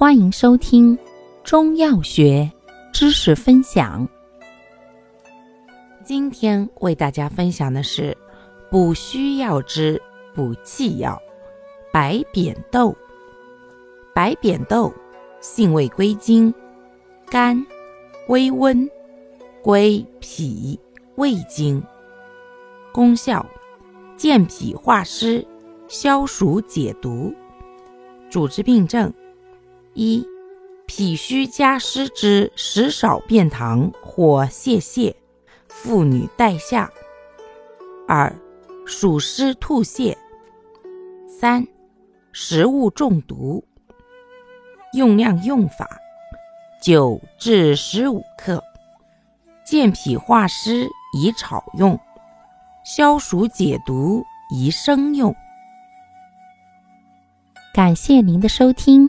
欢迎收听中药学知识分享。今天为大家分享的是补虚药之补气药——白扁豆。白扁豆性味归经：甘，微温，归脾、胃经。功效：健脾化湿，消暑解毒。主治病症：一、脾虚加湿之食少便溏或泄泻，妇女带下；二、暑湿吐泻；三、食物中毒。用量用法：九至十五克。健脾化湿宜炒用。消暑解毒宜生用。感谢您的收听，